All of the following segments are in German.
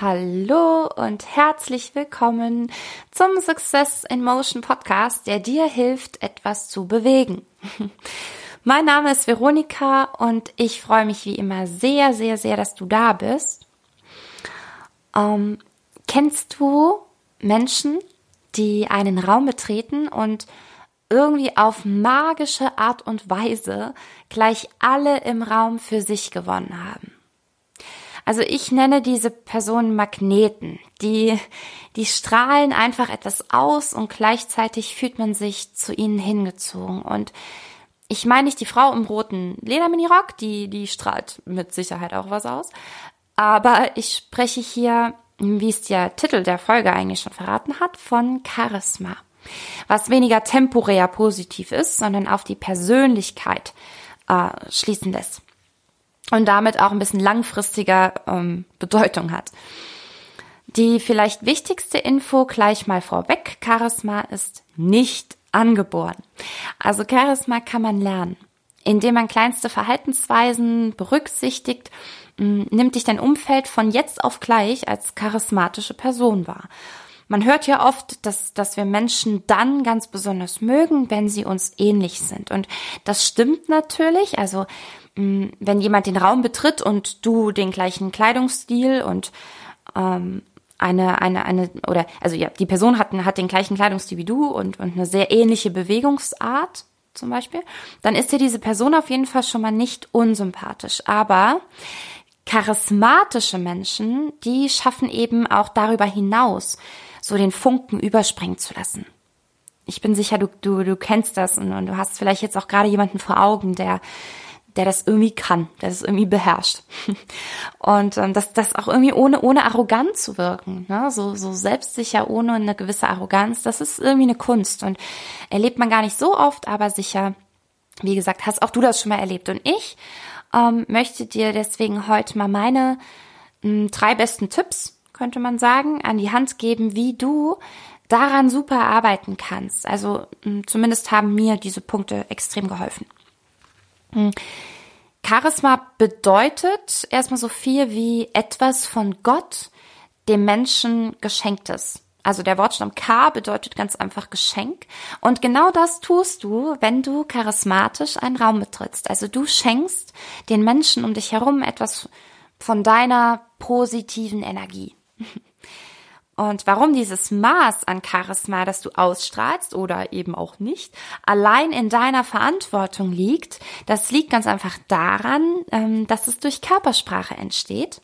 Hallo und herzlich willkommen zum Success in Motion Podcast, der dir hilft, etwas zu bewegen. Mein Name ist Veronika und ich freue mich wie immer sehr, sehr, sehr, dass du da bist. Ähm, kennst du Menschen, die einen Raum betreten und irgendwie auf magische Art und Weise gleich alle im Raum für sich gewonnen haben? Also ich nenne diese Personen Magneten. Die, die strahlen einfach etwas aus und gleichzeitig fühlt man sich zu ihnen hingezogen. Und ich meine nicht die Frau im roten Lederminirock, die, die strahlt mit Sicherheit auch was aus. Aber ich spreche hier, wie es der Titel der Folge eigentlich schon verraten hat, von Charisma. Was weniger temporär positiv ist, sondern auf die Persönlichkeit äh, schließen lässt und damit auch ein bisschen langfristiger ähm, Bedeutung hat. Die vielleicht wichtigste Info gleich mal vorweg. Charisma ist nicht angeboren. Also Charisma kann man lernen, indem man kleinste Verhaltensweisen berücksichtigt, nimmt dich dein Umfeld von jetzt auf gleich als charismatische Person wahr. Man hört ja oft, dass, dass wir Menschen dann ganz besonders mögen, wenn sie uns ähnlich sind. Und das stimmt natürlich. Also wenn jemand den Raum betritt und du den gleichen Kleidungsstil und ähm, eine, eine, eine, oder, also ja, die Person hat, hat den gleichen Kleidungsstil wie du und, und eine sehr ähnliche Bewegungsart zum Beispiel, dann ist dir diese Person auf jeden Fall schon mal nicht unsympathisch. Aber charismatische Menschen, die schaffen eben auch darüber hinaus, so den Funken überspringen zu lassen. Ich bin sicher, du, du, du kennst das und, und du hast vielleicht jetzt auch gerade jemanden vor Augen, der der das irgendwie kann, der das irgendwie beherrscht. Und ähm, das, das auch irgendwie ohne, ohne arrogant zu wirken, ne? so, so selbstsicher, ohne eine gewisse Arroganz, das ist irgendwie eine Kunst und erlebt man gar nicht so oft, aber sicher, wie gesagt, hast auch du das schon mal erlebt. Und ich ähm, möchte dir deswegen heute mal meine mh, hm, drei besten Tipps, könnte man sagen, an die Hand geben, wie du daran super arbeiten kannst. Also mh, hm, zumindest haben mir diese Punkte extrem geholfen. Charisma bedeutet erstmal so viel wie etwas von Gott dem Menschen geschenktes. Also der Wortstamm K bedeutet ganz einfach Geschenk. Und genau das tust du, wenn du charismatisch einen Raum betrittst. Also du schenkst den Menschen um dich herum etwas von deiner positiven Energie. Und warum dieses Maß an Charisma, das du ausstrahlst oder eben auch nicht, allein in deiner Verantwortung liegt, das liegt ganz einfach daran, ähm, dass es durch Körpersprache entsteht.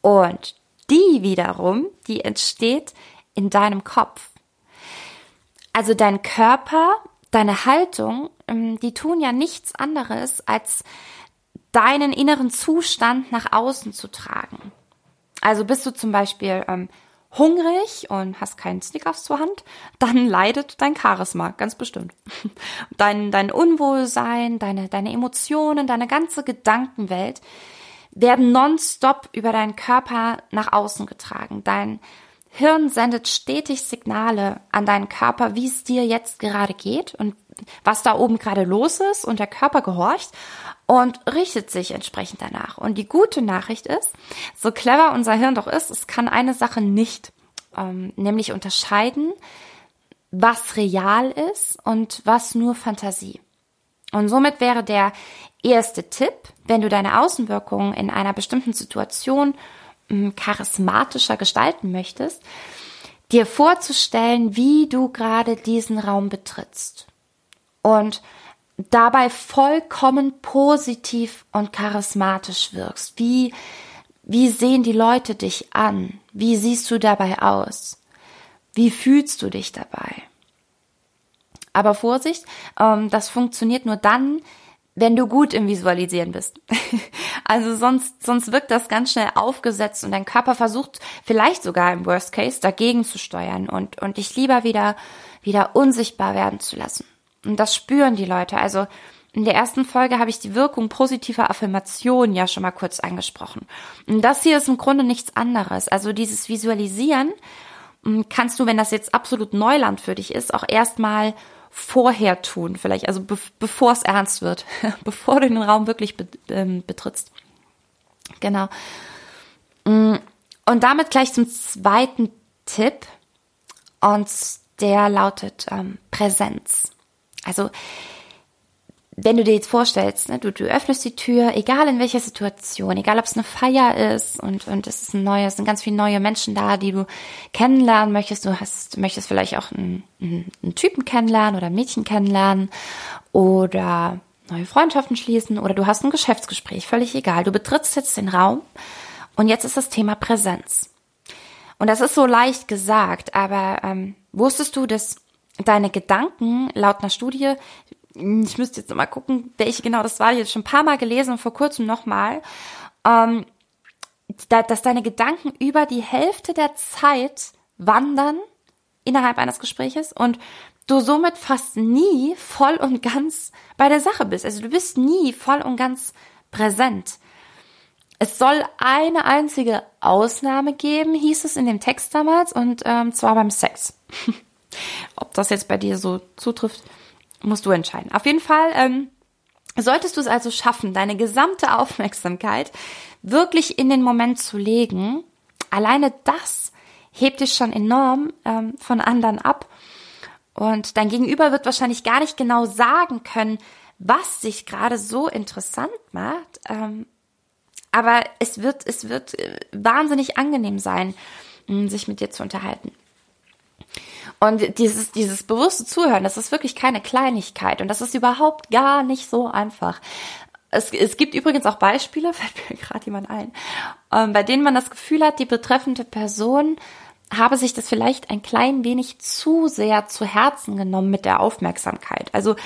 Und die wiederum, die entsteht in deinem Kopf. Also dein Körper, deine Haltung, ähm, die tun ja nichts anderes, als deinen inneren Zustand nach außen zu tragen. Also bist du zum Beispiel ähm, hungrig und hast keinen Snickers zur Hand, dann leidet dein Charisma, ganz bestimmt. Dein, dein Unwohlsein, deine, deine Emotionen, deine ganze Gedankenwelt werden nonstop über deinen Körper nach außen getragen. Dein Hirn sendet stetig Signale an deinen Körper, wie es dir jetzt gerade geht und was da oben gerade los ist und der Körper gehorcht und richtet sich entsprechend danach. Und die gute Nachricht ist, so clever unser Hirn doch ist, es kann eine Sache nicht, ähm, nämlich unterscheiden, was real ist und was nur Fantasie. Und somit wäre der erste Tipp, wenn du deine Außenwirkungen in einer bestimmten Situation charismatischer gestalten möchtest, dir vorzustellen, wie du gerade diesen Raum betrittst. Und dabei vollkommen positiv und charismatisch wirkst. Wie, wie sehen die Leute dich an? Wie siehst du dabei aus? Wie fühlst du dich dabei? Aber Vorsicht, ähm, das funktioniert nur dann, wenn du gut im Visualisieren bist. also sonst, sonst wirkt das ganz schnell aufgesetzt und dein Körper versucht vielleicht sogar im Worst Case dagegen zu steuern und, und dich lieber wieder, wieder unsichtbar werden zu lassen. Und das spüren die Leute. Also in der ersten Folge habe ich die Wirkung positiver Affirmation ja schon mal kurz angesprochen. Und das hier ist im Grunde nichts anderes. Also dieses Visualisieren hm, kannst du, wenn das jetzt absolut Neuland für dich ist, auch erstmal vorher tun, vielleicht, also be bevor es ernst wird, bevor du den Raum wirklich be ähm, betrittst. Genau. Hm, Und damit gleich zum zweiten Tipp. Und der lautet ähm, Präsenz. Also wenn du dir jetzt vorstellst, ne, du, du öffnest die Tür, egal in welcher Situation, egal ob es eine Feier ist und, und es ist ein neues, sind ganz viele neue Menschen da, die du kennenlernen möchtest. Du hast, möchtest vielleicht auch einen, einen, Typen kennenlernen oder ein Mädchen kennenlernen oder neue Freundschaften schließen oder du hast ein Geschäftsgespräch, völlig egal. Du betrittst jetzt den Raum und jetzt ist das Thema Präsenz. Und das ist so leicht gesagt, aber ähm, wusstest du, dass deine Gedanken laut einer Studie ich müsste jetzt mal gucken, welche genau das war. Habe schon ein paar Mal gelesen und vor kurzem nochmal, ähm, da, dass deine Gedanken über die Hälfte der Zeit wandern innerhalb eines Gespräches und du somit fast nie voll und ganz bei der Sache bist. Also du bist nie voll und ganz präsent. Es soll eine einzige Ausnahme geben, hieß es in dem Text damals, und ähm, zwar beim Sex. Ob das jetzt bei dir so zutrifft, musst du entscheiden. Auf jeden Fall ähm, solltest du es also schaffen, deine gesamte Aufmerksamkeit wirklich in den Moment zu legen. Alleine das hebt dich schon enorm ähm, von anderen ab. Und dein Gegenüber wird wahrscheinlich gar nicht genau sagen können, was sich gerade so interessant macht. Ähm, aber es wird, es wird äh, wahnsinnig angenehm sein, sich mit dir zu unterhalten. Und dieses, dieses bewusste Zuhören, das ist wirklich keine Kleinigkeit und das ist überhaupt gar nicht so einfach. Es, es gibt übrigens auch Beispiele, fällt mir gerade jemand ein, ähm, bei denen man das Gefühl hat, die betreffende Person habe sich das vielleicht ein klein wenig zu sehr zu Herzen genommen mit der Aufmerksamkeit. Also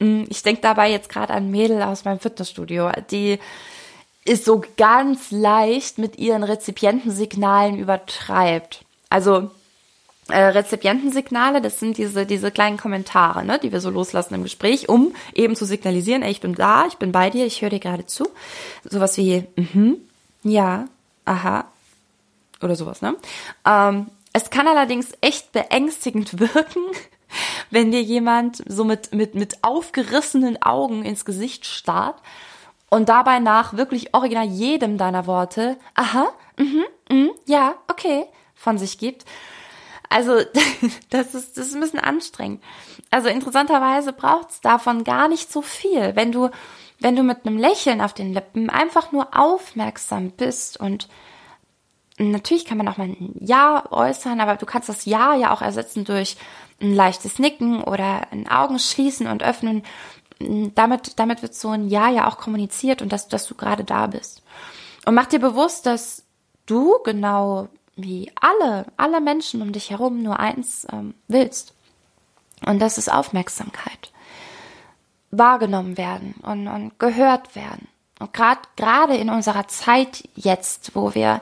mm, ich denke dabei jetzt gerade an Mädel aus meinem Fitnessstudio, die ist so ganz leicht mit ihren Rezipientensignalen übertreibt. Also äh, Rezipientensignale, das sind diese, diese kleinen Kommentare, ne, die wir so loslassen im Gespräch, um eben zu signalisieren, ey, ich bin da, ich bin bei dir, ich höre dir gerade zu. Sowas wie, mhm, ja, aha, oder sowas, ne? Ähm, es kann allerdings echt beängstigend wirken, wenn dir jemand so mit, mit, mit aufgerissenen Augen ins Gesicht starrt und dabei nach wirklich original jedem deiner Worte, aha, mhm, mhm, ja, okay, von sich gibt. Also das ist, das ist ein bisschen anstrengend. Also interessanterweise braucht es davon gar nicht so viel. Wenn du, wenn du mit einem Lächeln auf den Lippen einfach nur aufmerksam bist und natürlich kann man auch mal ein Ja äußern, aber du kannst das Ja ja auch ersetzen durch ein leichtes Nicken oder ein Augen schließen und öffnen. Damit, damit wird so ein Ja ja auch kommuniziert und dass, dass du gerade da bist. Und mach dir bewusst, dass du genau wie alle, alle Menschen um dich herum nur eins ähm, willst. Und das ist Aufmerksamkeit. Wahrgenommen werden und, und gehört werden. Und gerade gerade in unserer Zeit jetzt, wo wir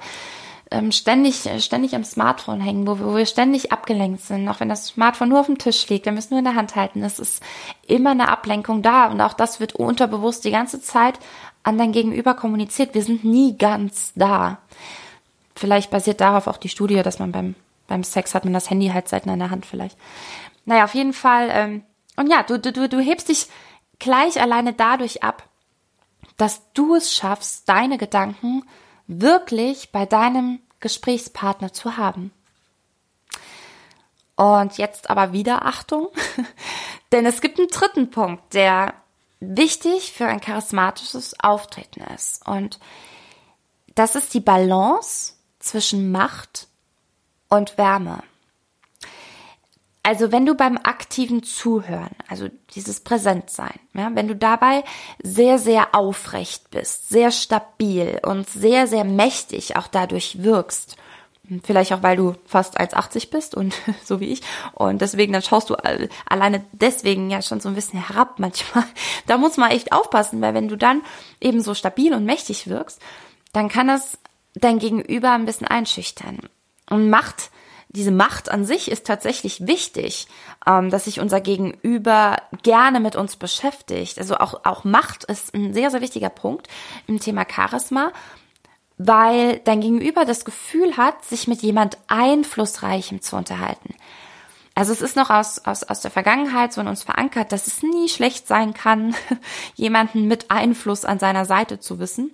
ähm, ständig ständig am Smartphone hängen, wo wir, wo wir ständig abgelenkt sind, auch wenn das Smartphone nur auf dem Tisch liegt, wir müssen nur in der Hand halten. Es ist immer eine Ablenkung da und auch das wird unterbewusst die ganze Zeit an dein Gegenüber kommuniziert. Wir sind nie ganz da. Vielleicht basiert darauf auch die Studie, dass man beim, beim Sex hat man das Handy halt selten in der Hand vielleicht. Naja, auf jeden Fall. Ähm, und ja, du, du, du hebst dich gleich alleine dadurch ab, dass du es schaffst, deine Gedanken wirklich bei deinem Gesprächspartner zu haben. Und jetzt aber wieder Achtung, denn es gibt einen dritten Punkt, der wichtig für ein charismatisches Auftreten ist. Und das ist die Balance zwischen Macht und Wärme. Also wenn du beim aktiven Zuhören, also dieses Präsentsein, ja, wenn du dabei sehr, sehr aufrecht bist, sehr stabil und sehr, sehr mächtig auch dadurch wirkst, vielleicht auch weil du fast 1,80 bist und so wie ich und deswegen dann schaust du alleine deswegen ja schon so ein bisschen herab manchmal. Da muss man echt aufpassen, weil wenn du dann eben so stabil und mächtig wirkst, dann kann das dein Gegenüber ein bisschen einschüchtern. Und Macht, diese Macht an sich ist tatsächlich wichtig, ähm, dass sich unser Gegenüber gerne mit uns beschäftigt. Also auch, auch Macht ist ein sehr, sehr wichtiger Punkt im Thema Charisma, weil dein Gegenüber das Gefühl hat, sich mit jemand Einflussreichem zu unterhalten. Also es ist noch aus, aus, aus der Vergangenheit so in uns verankert, dass es nie schlecht sein kann, jemanden mit Einfluss an seiner Seite zu wissen.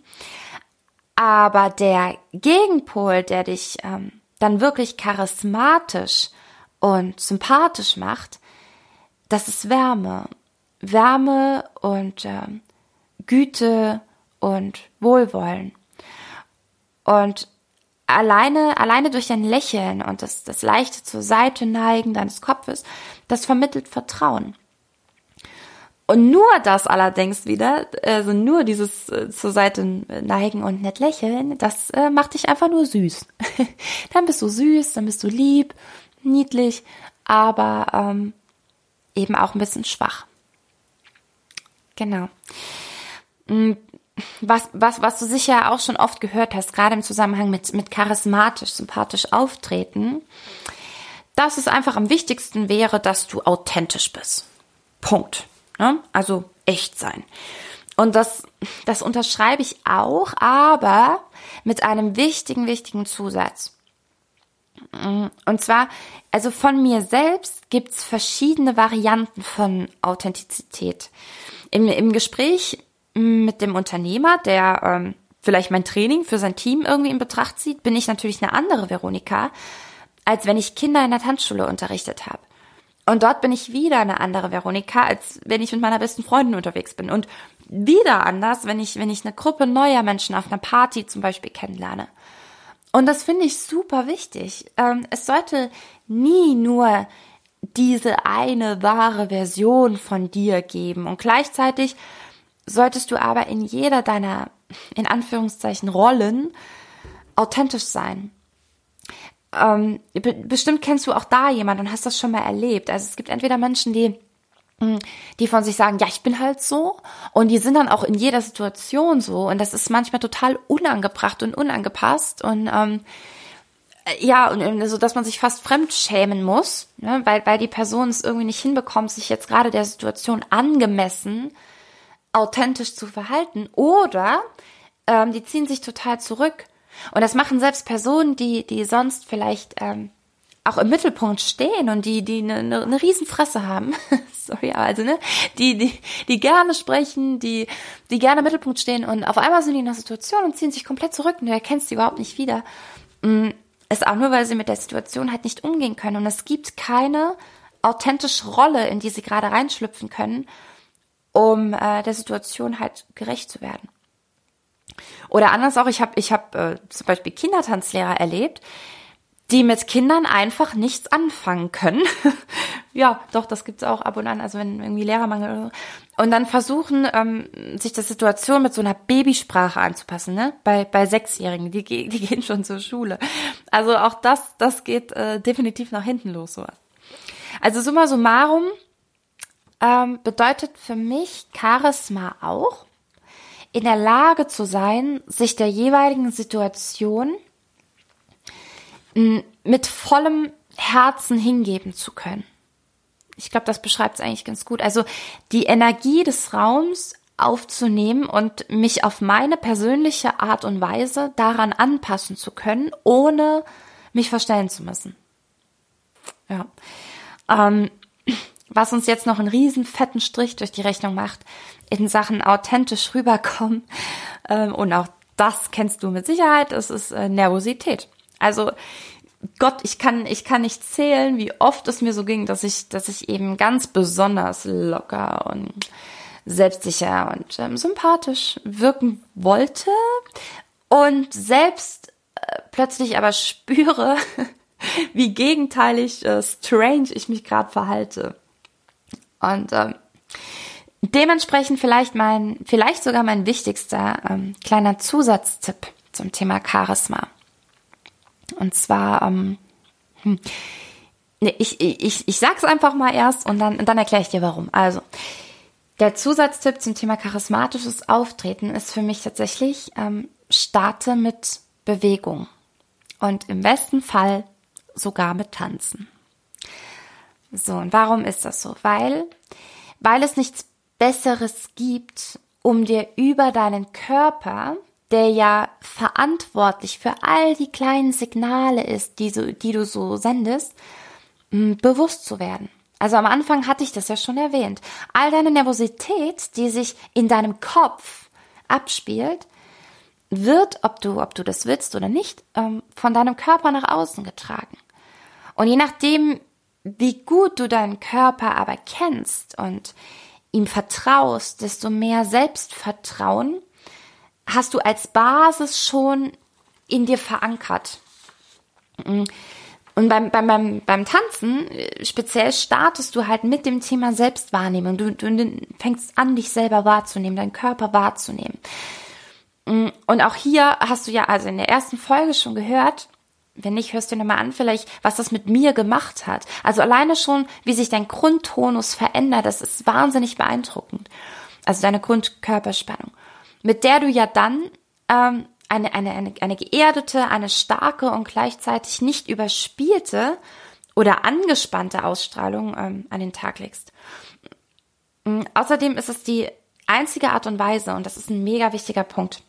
Aber der Gegenpol, der dich ähm, dann wirklich charismatisch und sympathisch macht, das ist Wärme. Wärme und äh, Güte und Wohlwollen. Und alleine, alleine durch ein Lächeln und das, das leichte zur Seite neigen deines Kopfes, das vermittelt Vertrauen. Und nur das allerdings wieder, also nur dieses äh, zur Seite neigen und nett lächeln, das äh, macht dich einfach nur süß. dann bist du süß, dann bist du lieb, niedlich, aber ähm, eben auch ein bisschen schwach. Genau. Mm, was, was, was du sicher auch schon oft gehört hast, gerade im Zusammenhang mit, mit charismatisch, sympathisch auftreten, dass es einfach am wichtigsten wäre, dass du authentisch bist. Punkt. Ne? Also echt sein. Und das, das unterschreibe ich auch, aber mit einem wichtigen, wichtigen Zusatz. Und zwar, also von mir selbst gibt's verschiedene Varianten von Authentizität. Im, im Gespräch mit dem Unternehmer, der ähm, vielleicht mein Training für sein Team irgendwie in Betracht zieht, bin ich natürlich eine andere Veronika, als wenn ich Kinder in der Tanzschule unterrichtet habe. Und dort bin ich wieder eine andere Veronika, als wenn ich mit meiner besten Freundin unterwegs bin. Und wieder anders, wenn ich, wenn ich eine Gruppe neuer Menschen auf einer Party zum Beispiel kennenlerne. Und das finde ich super wichtig. Ähm, es sollte nie nur diese eine wahre Version von dir geben. Und gleichzeitig solltest du aber in jeder deiner, in Anführungszeichen, Rollen authentisch sein ähm, bestimmt kennst du auch da jemand und hast das schon mal erlebt. Also es gibt entweder Menschen, die hm, die von sich sagen, ja, ich bin halt so. Und die sind dann auch in jeder Situation so. Und das ist manchmal total unangebracht und unangepasst. Und ähm, ja, und so, dass man sich fast fremd schämen muss, ne, weil, weil die Person es irgendwie nicht hinbekommt, sich jetzt gerade der Situation angemessen authentisch zu verhalten. Oder ähm, die ziehen sich total zurück und das machen selbst Personen, die, die sonst vielleicht ähm, auch im Mittelpunkt stehen und die, die eine, eine, eine Riesenfresse haben. Sorry, also, ne, die, die, die gerne sprechen, die, die gerne im Mittelpunkt stehen und auf einmal sind die in einer Situation und ziehen sich komplett zurück und du erkennst sie überhaupt nicht wieder. Mm, ist auch nur, weil sie mit der Situation halt nicht umgehen können. Und es gibt keine authentische Rolle, in die sie gerade reinschlüpfen können, um äh, der Situation halt gerecht zu werden. Oder anders auch, ich habe ich hab, äh, zum Beispiel Kindertanzlehrer erlebt, die mit Kindern einfach nichts anfangen können. ja, doch, das gibt's auch ab und an, also wenn irgendwie Lehrermangel oder so. Und dann versuchen, ähm, sich der Situation mit so einer Babysprache anzupassen, ne? Bei, bei Sechsjährigen, die, die gehen schon zur Schule. Also auch das, das geht äh, definitiv nach hinten los, sowas. Also summa summarum ähm, bedeutet für mich Charisma auch, in der Lage zu sein, sich der jeweiligen Situation mit vollem Herzen hingeben zu können. Ich glaube, das beschreibt es eigentlich ganz gut. Also die Energie des Raums aufzunehmen und mich auf meine persönliche Art und Weise daran anpassen zu können, ohne mich verstellen zu müssen. Ja. Ähm, was uns jetzt noch einen riesen fetten Strich durch die Rechnung macht, in Sachen authentisch rüberkommen. Ähm, und auch das kennst du mit Sicherheit, es ist äh, Nervosität. Also Gott, ich kann, ich kann nicht zählen, wie oft es mir so ging, dass ich, dass ich eben ganz besonders locker und selbstsicher und ähm, sympathisch wirken wollte und selbst äh, plötzlich aber spüre, wie gegenteilig äh, strange ich mich gerade verhalte. Und ähm, dementsprechend vielleicht mein, vielleicht sogar mein wichtigster ähm, kleiner Zusatztipp zum Thema Charisma. Und zwar, ähm, hm, nee, ich, ich, ich sag's einfach mal erst und dann, dann erkläre ich dir warum. Also, der Zusatztipp zum Thema charismatisches Auftreten ist für mich tatsächlich, ähm, starte mit Bewegung. Und im besten Fall sogar mit Tanzen. So, und warum ist das so? Weil, weil es nichts Besseres gibt, um dir über deinen Körper, der ja verantwortlich für all die kleinen Signale ist, die, so, die du so sendest, bewusst zu werden. Also am Anfang hatte ich das ja schon erwähnt. All deine Nervosität, die sich in deinem Kopf abspielt, wird, ob du, ob du das willst oder nicht, ähm, von deinem Körper nach außen getragen. Und je nachdem, wie gut du deinen Körper aber kennst und ihm vertraust, desto mehr Selbstvertrauen hast du als Basis schon in dir verankert. Und beim, beim, beim, beim Tanzen äh, speziell startest du halt mit dem Thema Selbstwahrnehmung. Du, du fängst an, dich selber wahrzunehmen, deinen Körper wahrzunehmen. Und auch hier hast du ja also in der ersten Folge schon gehört, wenn nicht, hörst du dir nochmal an, vielleicht, was das mit mir gemacht hat. Also alleine schon, wie sich dein Grundtonus verändert, das ist wahnsinnig beeindruckend. Also deine Grundkörperspannung, mit der du ja dann ähm, eine, eine, eine, eine geerdete, eine starke und gleichzeitig nicht überspielte oder angespannte Ausstrahlung ähm, an den Tag legst. Ähm, außerdem ist es die einzige Art und Weise, und das ist ein mega wichtiger Punkt,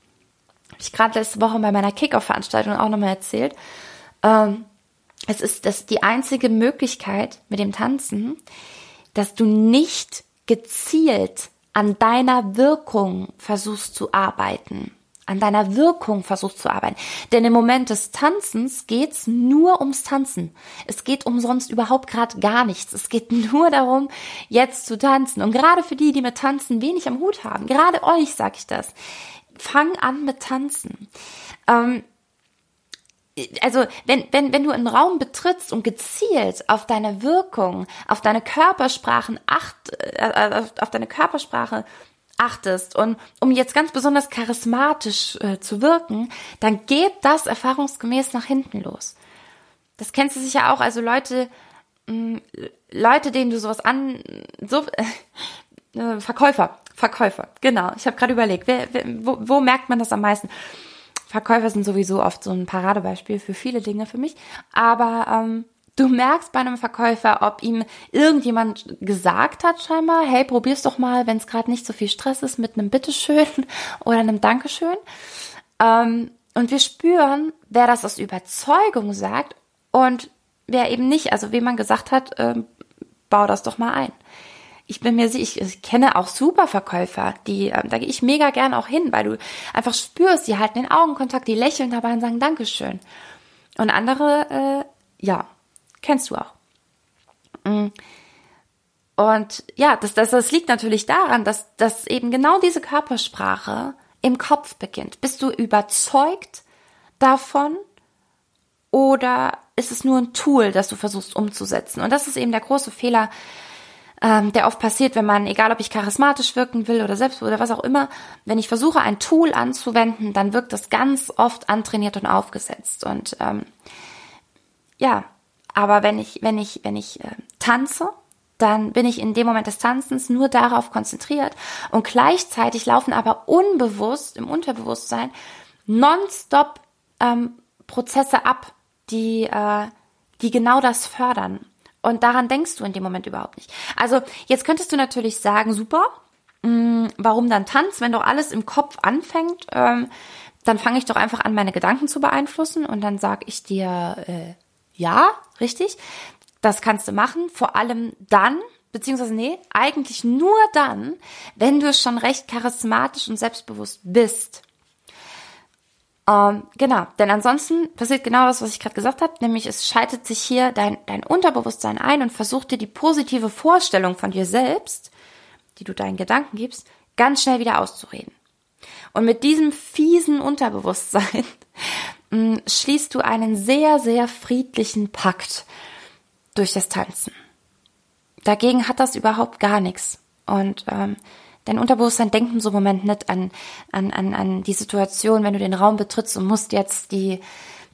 habe ich gerade letzte Woche bei meiner Kickoff-Veranstaltung auch nochmal erzählt, ähm, es ist das die einzige Möglichkeit mit dem Tanzen, dass du nicht gezielt an deiner Wirkung versuchst zu arbeiten, an deiner Wirkung versuchst zu arbeiten. Denn im Moment des Tanzens geht's nur ums Tanzen. Es geht umsonst überhaupt gerade gar nichts. Es geht nur darum, jetzt zu tanzen. Und gerade für die, die mit Tanzen wenig am Hut haben, gerade euch sage ich das, fang an mit Tanzen. Ähm, also wenn, wenn, wenn du einen Raum betrittst und gezielt auf deine Wirkung, auf deine Körpersprachen acht, äh, auf deine Körpersprache achtest und um jetzt ganz besonders charismatisch äh, zu wirken, dann geht das erfahrungsgemäß nach hinten los. Das kennst du sicher auch, also Leute, mh, Leute, denen du sowas an, so, äh, Verkäufer, Verkäufer, genau. Ich habe gerade überlegt, wer, wer, wo, wo merkt man das am meisten? Verkäufer sind sowieso oft so ein Paradebeispiel für viele Dinge für mich. Aber ähm, du merkst bei einem Verkäufer, ob ihm irgendjemand gesagt hat scheinbar, hey, probier's doch mal, wenn es gerade nicht so viel Stress ist, mit einem Bitteschön oder einem Dankeschön. Ähm, und wir spüren, wer das aus Überzeugung sagt und wer eben nicht, also wie man gesagt hat, ähm, bau das doch mal ein ich bin mir sicher, ich, kenne auch super Verkäufer, die, ähm, da gehe ich mega gern auch hin, weil du einfach spürst, die halten den Augenkontakt, die lächeln dabei und sagen Dankeschön. Und andere, äh, ja, kennst du auch. Mm. Und ja, das, das, das liegt natürlich daran, dass, dass eben genau diese Körpersprache im Kopf beginnt. Bist du überzeugt davon oder ist es nur ein Tool, das du versuchst umzusetzen? Und das ist eben der große Fehler, ähm, der oft passiert, wenn man, egal ob ich charismatisch wirken will oder selbst oder was auch immer, wenn ich versuche, ein Tool anzuwenden, dann wirkt das ganz oft antrainiert und aufgesetzt. Und ähm, ja, aber wenn ich, wenn ich, wenn ich äh, tanze, dann bin ich in dem Moment des Tanzens nur darauf konzentriert und gleichzeitig laufen aber unbewusst im Unterbewusstsein nonstop ähm, Prozesse ab, die, äh, die genau das fördern. Und daran denkst du in dem Moment überhaupt nicht. Also jetzt könntest du natürlich sagen, super, mh, mm, warum dann Tanz, wenn doch alles im Kopf anfängt? Ähm, dann fange ich doch einfach an, meine Gedanken zu beeinflussen und dann sag ich dir, äh, ja, richtig, das kannst du machen, vor allem dann, beziehungsweise nee, eigentlich nur dann, wenn du schon recht charismatisch und selbstbewusst bist. Ähm, genau, denn ansonsten passiert genau das, was ich gerade gesagt habe, nämlich es schaltet sich hier dein, dein Unterbewusstsein ein und versucht dir die positive Vorstellung von dir selbst, die du deinen Gedanken gibst, ganz schnell wieder auszureden. Und mit diesem fiesen Unterbewusstsein mm, schließt du einen sehr, sehr friedlichen Pakt durch das Tanzen. Dagegen hat das überhaupt gar nichts. Und ähm, Dein Unterbewusstsein denkt in so Moment nicht an, an, an, an die Situation, wenn du den Raum betrittst und musst jetzt die,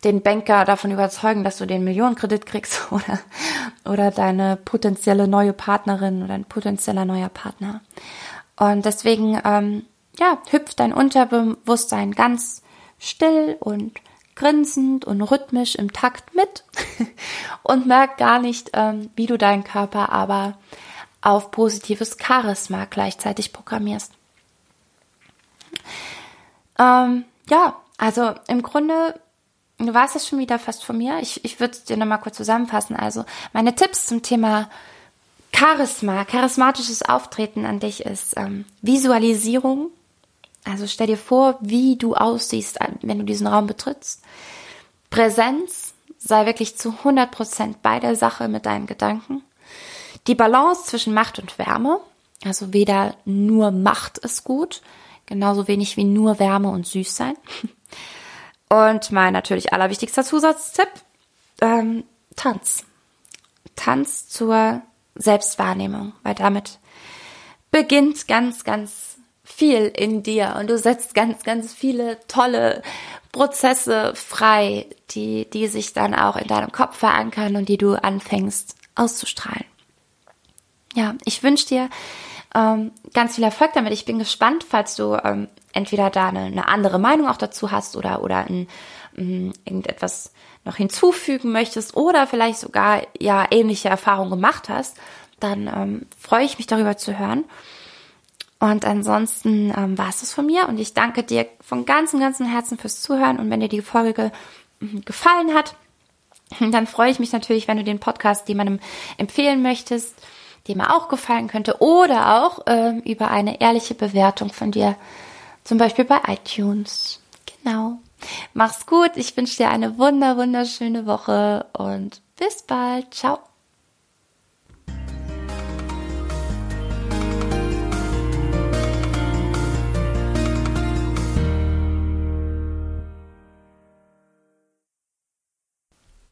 den Banker davon überzeugen, dass du den Millionenkredit kriegst oder, oder deine potenzielle neue Partnerin oder ein potenzieller neuer Partner. Und deswegen, ähm, ja, hüpft dein Unterbewusstsein ganz still und grinsend und rhythmisch im Takt mit und merkt gar nicht, ähm, wie du deinen Körper aber auf positives Charisma gleichzeitig programmierst. Ähm, ja, also im Grunde du warst es schon wieder fast von mir. Ich, ich würde es dir nochmal kurz zusammenfassen. Also meine Tipps zum Thema Charisma, charismatisches Auftreten an dich ist ähm, Visualisierung, Also stell dir vor, wie du aussiehst, wenn du diesen Raum betrittst. Präsenz, sei wirklich zu 100% bei der Sache mit deinen Gedanken. Die Balance zwischen Macht und Wärme, also weder nur Macht ist gut, genauso wenig wie nur Wärme und süß sein. Und mein natürlich allerwichtigster Zusatztipp, ähm, Tanz. Tanz zur Selbstwahrnehmung, weil damit beginnt ganz, ganz viel in dir und du setzt ganz, ganz viele tolle Prozesse frei, die, die sich dann auch in deinem Kopf verankern und die du anfängst auszustrahlen. Ja, ich wünsche dir ähm, ganz viel Erfolg damit. Ich bin gespannt, falls du ähm, entweder da eine, eine, andere Meinung auch dazu hast oder, oder ein, ähm, irgendetwas noch hinzufügen möchtest oder vielleicht sogar ja ähnliche Erfahrungen gemacht hast, dann ähm, freue ich mich darüber zu hören. Und ansonsten ähm, war es das von mir und ich danke dir von ganzem, ganzem Herzen fürs Zuhören und wenn dir die Folge äh, gefallen hat, dann freue ich mich natürlich, wenn du den Podcast jemandem empfehlen möchtest, dem er auch gefallen könnte oder auch ähm, über eine ehrliche Bewertung von dir, zum Beispiel bei iTunes. Genau. Mach's gut. Ich wünsche dir eine wunder, wunderschöne Woche und bis bald. Ciao.